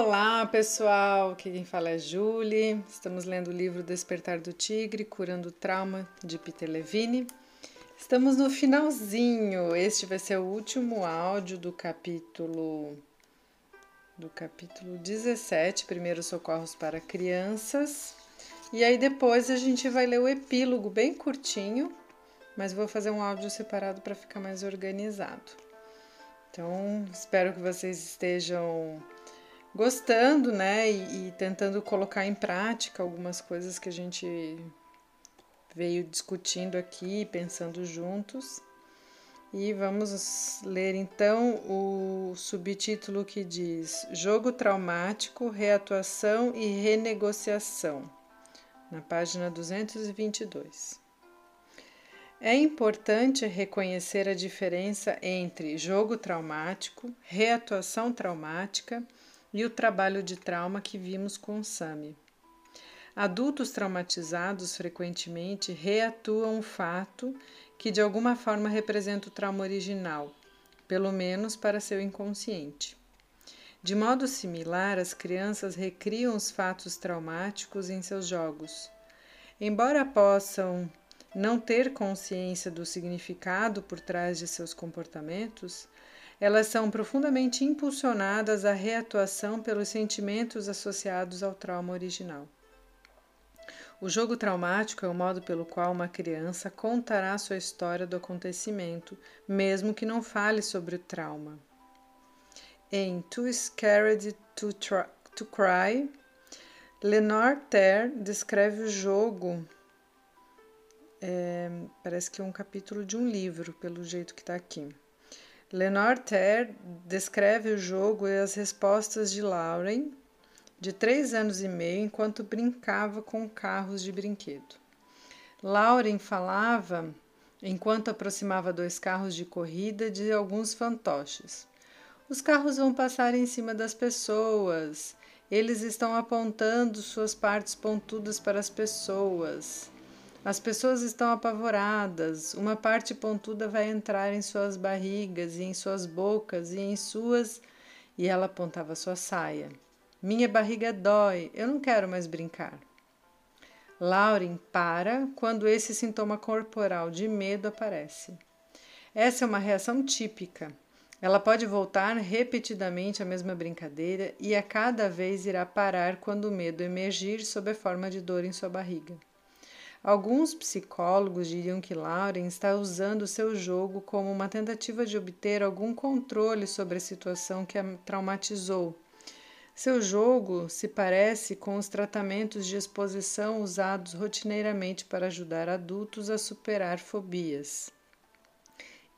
Olá, pessoal! Aqui quem fala é Julie. Estamos lendo o livro Despertar do Tigre, Curando o Trauma, de Peter Levine. Estamos no finalzinho. Este vai ser o último áudio do capítulo do capítulo 17, Primeiros Socorros para Crianças. E aí depois a gente vai ler o epílogo bem curtinho, mas vou fazer um áudio separado para ficar mais organizado. Então, espero que vocês estejam gostando, né, e, e, tentando colocar em prática algumas coisas que a gente veio discutindo aqui, pensando juntos. E vamos ler então o subtítulo que diz Jogo traumático, reatuação e renegociação, na página 222. É importante reconhecer a diferença entre jogo traumático, reatuação traumática e o trabalho de trauma que vimos com Sami. Adultos traumatizados frequentemente reatuam um fato que de alguma forma representa o trauma original, pelo menos para seu inconsciente. De modo similar, as crianças recriam os fatos traumáticos em seus jogos. Embora possam não ter consciência do significado por trás de seus comportamentos, elas são profundamente impulsionadas à reatuação pelos sentimentos associados ao trauma original. O jogo traumático é o modo pelo qual uma criança contará sua história do acontecimento, mesmo que não fale sobre o trauma. Em Too Scared to, to Cry, Lenore Ter descreve o jogo. É, parece que é um capítulo de um livro, pelo jeito que está aqui. Lenore Ter descreve o jogo e as respostas de Lauren, de três anos e meio, enquanto brincava com carros de brinquedo. Lauren falava, enquanto aproximava dois carros de corrida, de alguns fantoches. Os carros vão passar em cima das pessoas. Eles estão apontando suas partes pontudas para as pessoas. As pessoas estão apavoradas. Uma parte pontuda vai entrar em suas barrigas e em suas bocas e em suas. E ela apontava sua saia. Minha barriga dói, eu não quero mais brincar. Lauren para quando esse sintoma corporal de medo aparece. Essa é uma reação típica. Ela pode voltar repetidamente à mesma brincadeira e a cada vez irá parar quando o medo emergir sob a forma de dor em sua barriga. Alguns psicólogos diriam que Lauren está usando seu jogo como uma tentativa de obter algum controle sobre a situação que a traumatizou. Seu jogo se parece com os tratamentos de exposição usados rotineiramente para ajudar adultos a superar fobias.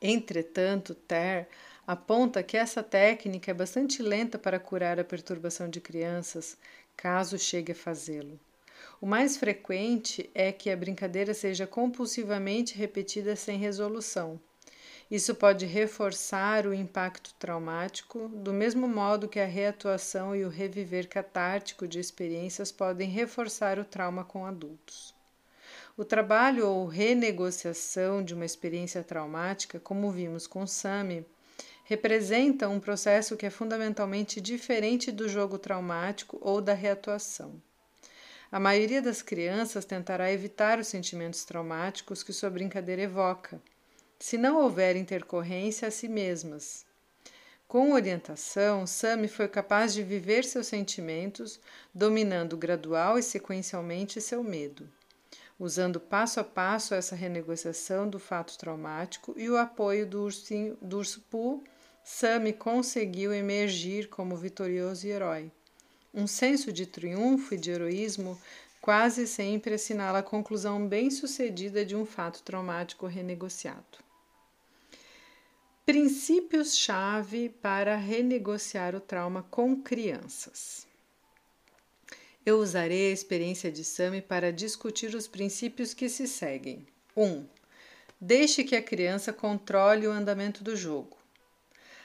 Entretanto, Ter aponta que essa técnica é bastante lenta para curar a perturbação de crianças, caso chegue a fazê-lo. O mais frequente é que a brincadeira seja compulsivamente repetida sem resolução. Isso pode reforçar o impacto traumático, do mesmo modo que a reatuação e o reviver catártico de experiências podem reforçar o trauma com adultos. O trabalho ou renegociação de uma experiência traumática, como vimos com Sami, representa um processo que é fundamentalmente diferente do jogo traumático ou da reatuação. A maioria das crianças tentará evitar os sentimentos traumáticos que sua brincadeira evoca, se não houver intercorrência a si mesmas. Com orientação, Sami foi capaz de viver seus sentimentos, dominando gradual e sequencialmente seu medo. Usando passo a passo essa renegociação do fato traumático e o apoio do, ursinho, do urso Pooh, Sami conseguiu emergir como vitorioso e herói. Um senso de triunfo e de heroísmo quase sempre assinala a conclusão bem-sucedida de um fato traumático renegociado. Princípios-chave para renegociar o trauma com crianças. Eu usarei a experiência de Sami para discutir os princípios que se seguem. 1. Um, deixe que a criança controle o andamento do jogo.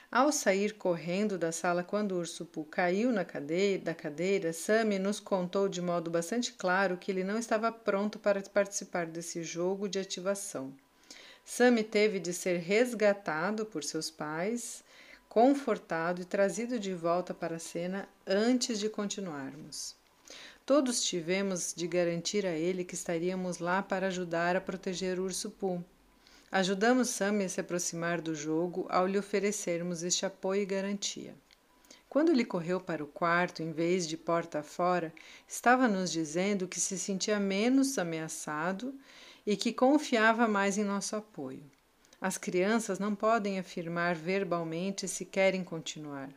Ao sair correndo da sala quando Poo caiu na cadeira, da cadeira, Sammy nos contou de modo bastante claro que ele não estava pronto para participar desse jogo de ativação. Sammy teve de ser resgatado por seus pais confortado e trazido de volta para a cena antes de continuarmos. Todos tivemos de garantir a ele que estaríamos lá para ajudar a proteger Poo. Ajudamos Sammy a se aproximar do jogo ao lhe oferecermos este apoio e garantia. Quando ele correu para o quarto em vez de porta fora, estava nos dizendo que se sentia menos ameaçado e que confiava mais em nosso apoio. As crianças não podem afirmar verbalmente se querem continuar.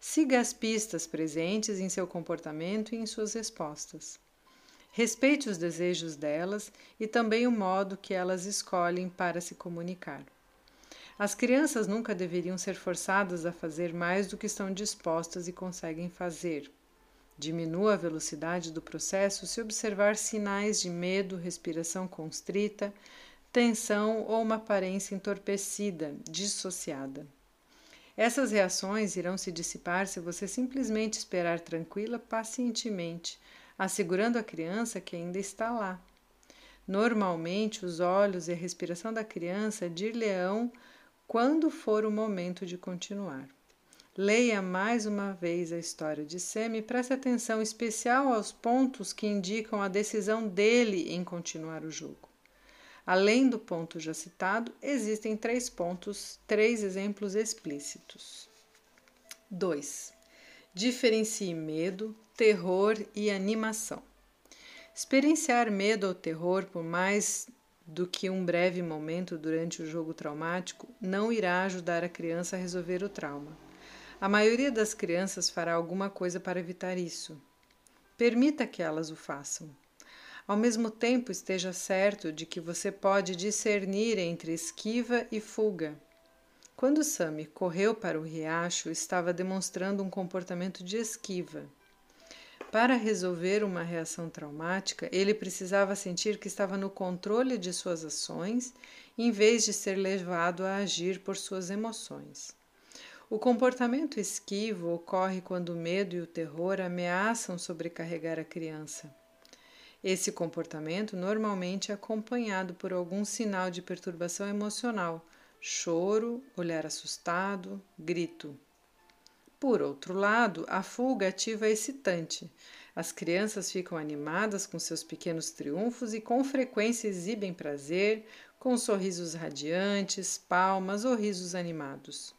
Siga as pistas presentes em seu comportamento e em suas respostas. Respeite os desejos delas e também o modo que elas escolhem para se comunicar. As crianças nunca deveriam ser forçadas a fazer mais do que estão dispostas e conseguem fazer. Diminua a velocidade do processo se observar sinais de medo, respiração constrita, tensão ou uma aparência entorpecida, dissociada. Essas reações irão se dissipar se você simplesmente esperar tranquila, pacientemente, assegurando a criança que ainda está lá. Normalmente, os olhos e a respiração da criança dir-lhe-ão quando for o momento de continuar. Leia mais uma vez a história de Sam e preste atenção especial aos pontos que indicam a decisão dele em continuar o jogo. Além do ponto já citado, existem três pontos, três exemplos explícitos. 2. Diferencie medo, terror e animação. Experienciar medo ou terror por mais do que um breve momento durante o jogo traumático não irá ajudar a criança a resolver o trauma. A maioria das crianças fará alguma coisa para evitar isso. Permita que elas o façam. Ao mesmo tempo, esteja certo de que você pode discernir entre esquiva e fuga. Quando Sammy correu para o riacho, estava demonstrando um comportamento de esquiva. Para resolver uma reação traumática, ele precisava sentir que estava no controle de suas ações, em vez de ser levado a agir por suas emoções. O comportamento esquivo ocorre quando o medo e o terror ameaçam sobrecarregar a criança. Esse comportamento normalmente é acompanhado por algum sinal de perturbação emocional, choro, olhar assustado, grito. Por outro lado, a fuga ativa é excitante. As crianças ficam animadas com seus pequenos triunfos e com frequência exibem prazer, com sorrisos radiantes, palmas ou risos animados.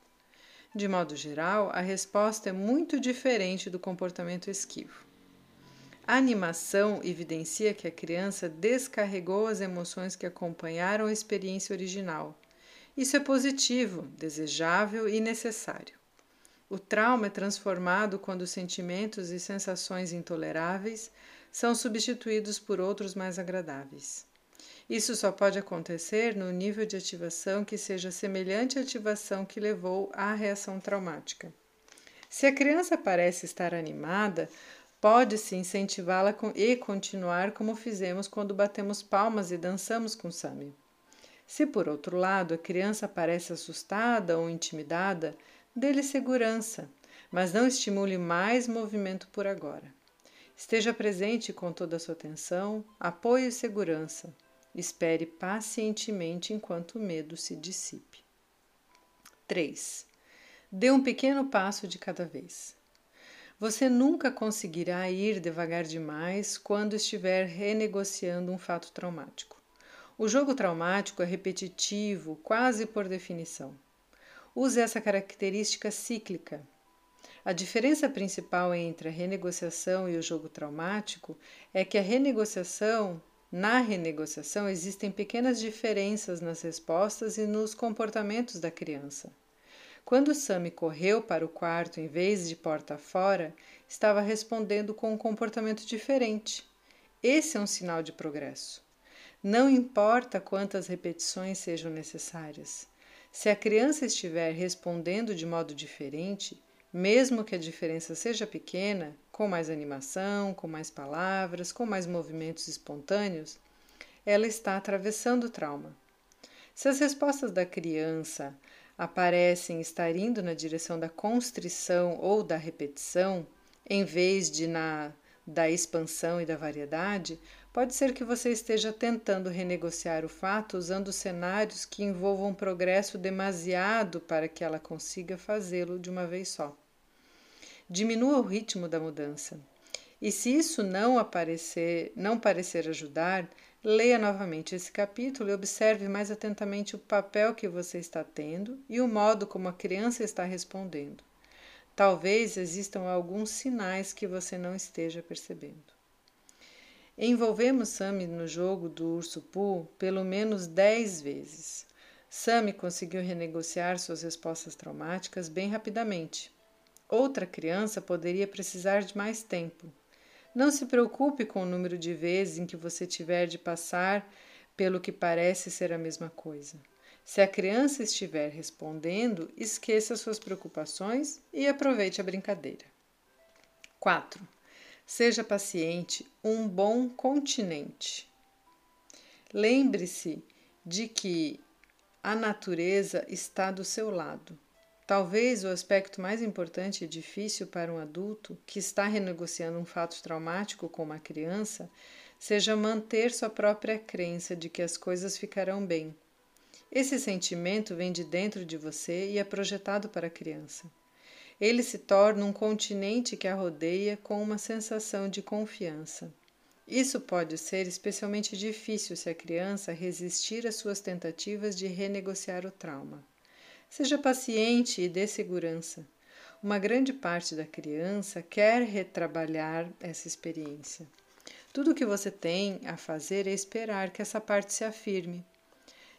De modo geral, a resposta é muito diferente do comportamento esquivo. A animação evidencia que a criança descarregou as emoções que acompanharam a experiência original. Isso é positivo, desejável e necessário. O trauma é transformado quando sentimentos e sensações intoleráveis são substituídos por outros mais agradáveis. Isso só pode acontecer no nível de ativação que seja semelhante à ativação que levou à reação traumática. Se a criança parece estar animada, Pode-se incentivá-la e continuar como fizemos quando batemos palmas e dançamos com Sami. Se, por outro lado, a criança parece assustada ou intimidada, dê-lhe segurança, mas não estimule mais movimento por agora. Esteja presente com toda a sua atenção, apoio e segurança. Espere pacientemente enquanto o medo se dissipe. 3. Dê um pequeno passo de cada vez. Você nunca conseguirá ir devagar demais quando estiver renegociando um fato traumático. O jogo traumático é repetitivo, quase por definição. Use essa característica cíclica. A diferença principal entre a renegociação e o jogo traumático é que a renegociação, na renegociação, existem pequenas diferenças nas respostas e nos comportamentos da criança. Quando Sammy correu para o quarto em vez de porta fora, estava respondendo com um comportamento diferente. Esse é um sinal de progresso. Não importa quantas repetições sejam necessárias. Se a criança estiver respondendo de modo diferente, mesmo que a diferença seja pequena, com mais animação, com mais palavras, com mais movimentos espontâneos, ela está atravessando o trauma. Se as respostas da criança aparecem estar indo na direção da constrição ou da repetição, em vez de na da expansão e da variedade, Pode ser que você esteja tentando renegociar o fato usando cenários que envolvam progresso demasiado para que ela consiga fazê-lo de uma vez só. Diminua o ritmo da mudança. E se isso não aparecer, não parecer ajudar, leia novamente esse capítulo e observe mais atentamente o papel que você está tendo e o modo como a criança está respondendo. Talvez existam alguns sinais que você não esteja percebendo. Envolvemos Sammy no jogo do urso Pooh pelo menos dez vezes. Sammy conseguiu renegociar suas respostas traumáticas bem rapidamente. Outra criança poderia precisar de mais tempo. Não se preocupe com o número de vezes em que você tiver de passar pelo que parece ser a mesma coisa. Se a criança estiver respondendo, esqueça suas preocupações e aproveite a brincadeira. 4. Seja paciente, um bom continente. Lembre-se de que a natureza está do seu lado. Talvez o aspecto mais importante e difícil para um adulto que está renegociando um fato traumático com uma criança seja manter sua própria crença de que as coisas ficarão bem. Esse sentimento vem de dentro de você e é projetado para a criança. Ele se torna um continente que a rodeia com uma sensação de confiança. Isso pode ser especialmente difícil se a criança resistir às suas tentativas de renegociar o trauma. Seja paciente e dê segurança. Uma grande parte da criança quer retrabalhar essa experiência. Tudo o que você tem a fazer é esperar que essa parte se afirme.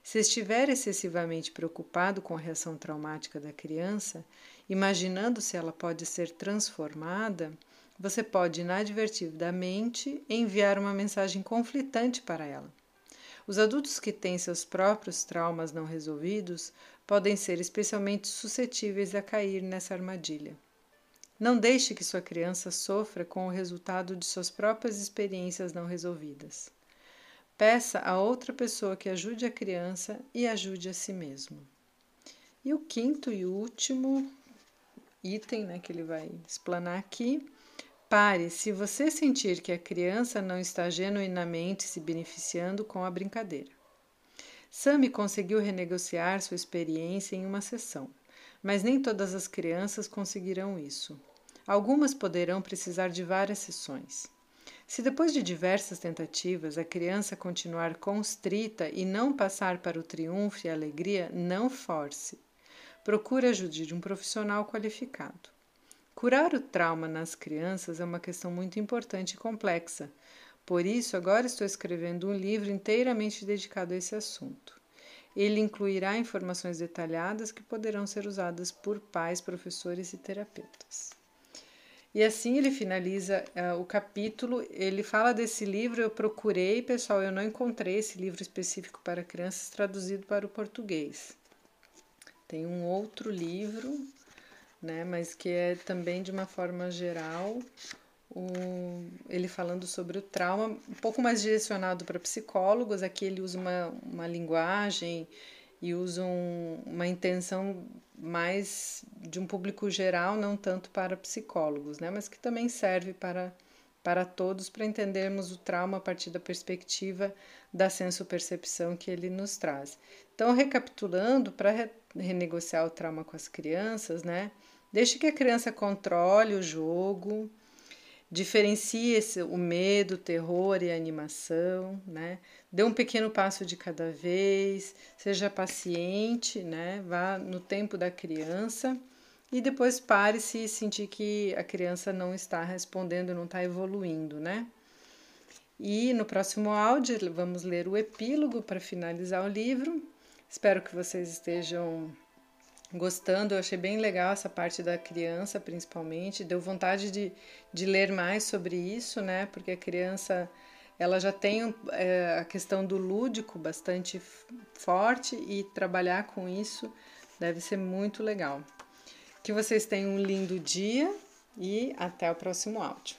Se estiver excessivamente preocupado com a reação traumática da criança, imaginando se ela pode ser transformada, você pode inadvertidamente enviar uma mensagem conflitante para ela. Os adultos que têm seus próprios traumas não resolvidos podem ser especialmente suscetíveis a cair nessa armadilha. Não deixe que sua criança sofra com o resultado de suas próprias experiências não resolvidas. Peça a outra pessoa que ajude a criança e ajude a si mesmo. E o quinto e último item né, que ele vai explanar aqui. Pare se você sentir que a criança não está genuinamente se beneficiando com a brincadeira. Sammy conseguiu renegociar sua experiência em uma sessão, mas nem todas as crianças conseguirão isso. Algumas poderão precisar de várias sessões. Se depois de diversas tentativas a criança continuar constrita e não passar para o triunfo e a alegria, não force. Procure ajuda de um profissional qualificado. Curar o trauma nas crianças é uma questão muito importante e complexa. Por isso, agora estou escrevendo um livro inteiramente dedicado a esse assunto. Ele incluirá informações detalhadas que poderão ser usadas por pais, professores e terapeutas. E assim ele finaliza uh, o capítulo. Ele fala desse livro. Eu procurei, pessoal, eu não encontrei esse livro específico para crianças traduzido para o português. Tem um outro livro, né, mas que é também de uma forma geral. Um, ele falando sobre o trauma, um pouco mais direcionado para psicólogos. Aqui ele usa uma, uma linguagem e usa um, uma intenção mais de um público geral, não tanto para psicólogos, né? mas que também serve para, para todos para entendermos o trauma a partir da perspectiva da senso-percepção que ele nos traz. Então, recapitulando, para re renegociar o trauma com as crianças, né? Deixe que a criança controle o jogo, Diferencie esse, o medo, o terror e a animação, né? Dê um pequeno passo de cada vez, seja paciente, né? Vá no tempo da criança e depois pare se sentir que a criança não está respondendo, não está evoluindo, né? E no próximo áudio vamos ler o epílogo para finalizar o livro. Espero que vocês estejam gostando. Eu achei bem legal essa parte da criança, principalmente. Deu vontade de, de ler mais sobre isso, né? Porque a criança ela já tem é, a questão do lúdico bastante forte e trabalhar com isso deve ser muito legal. Que vocês tenham um lindo dia e até o próximo áudio.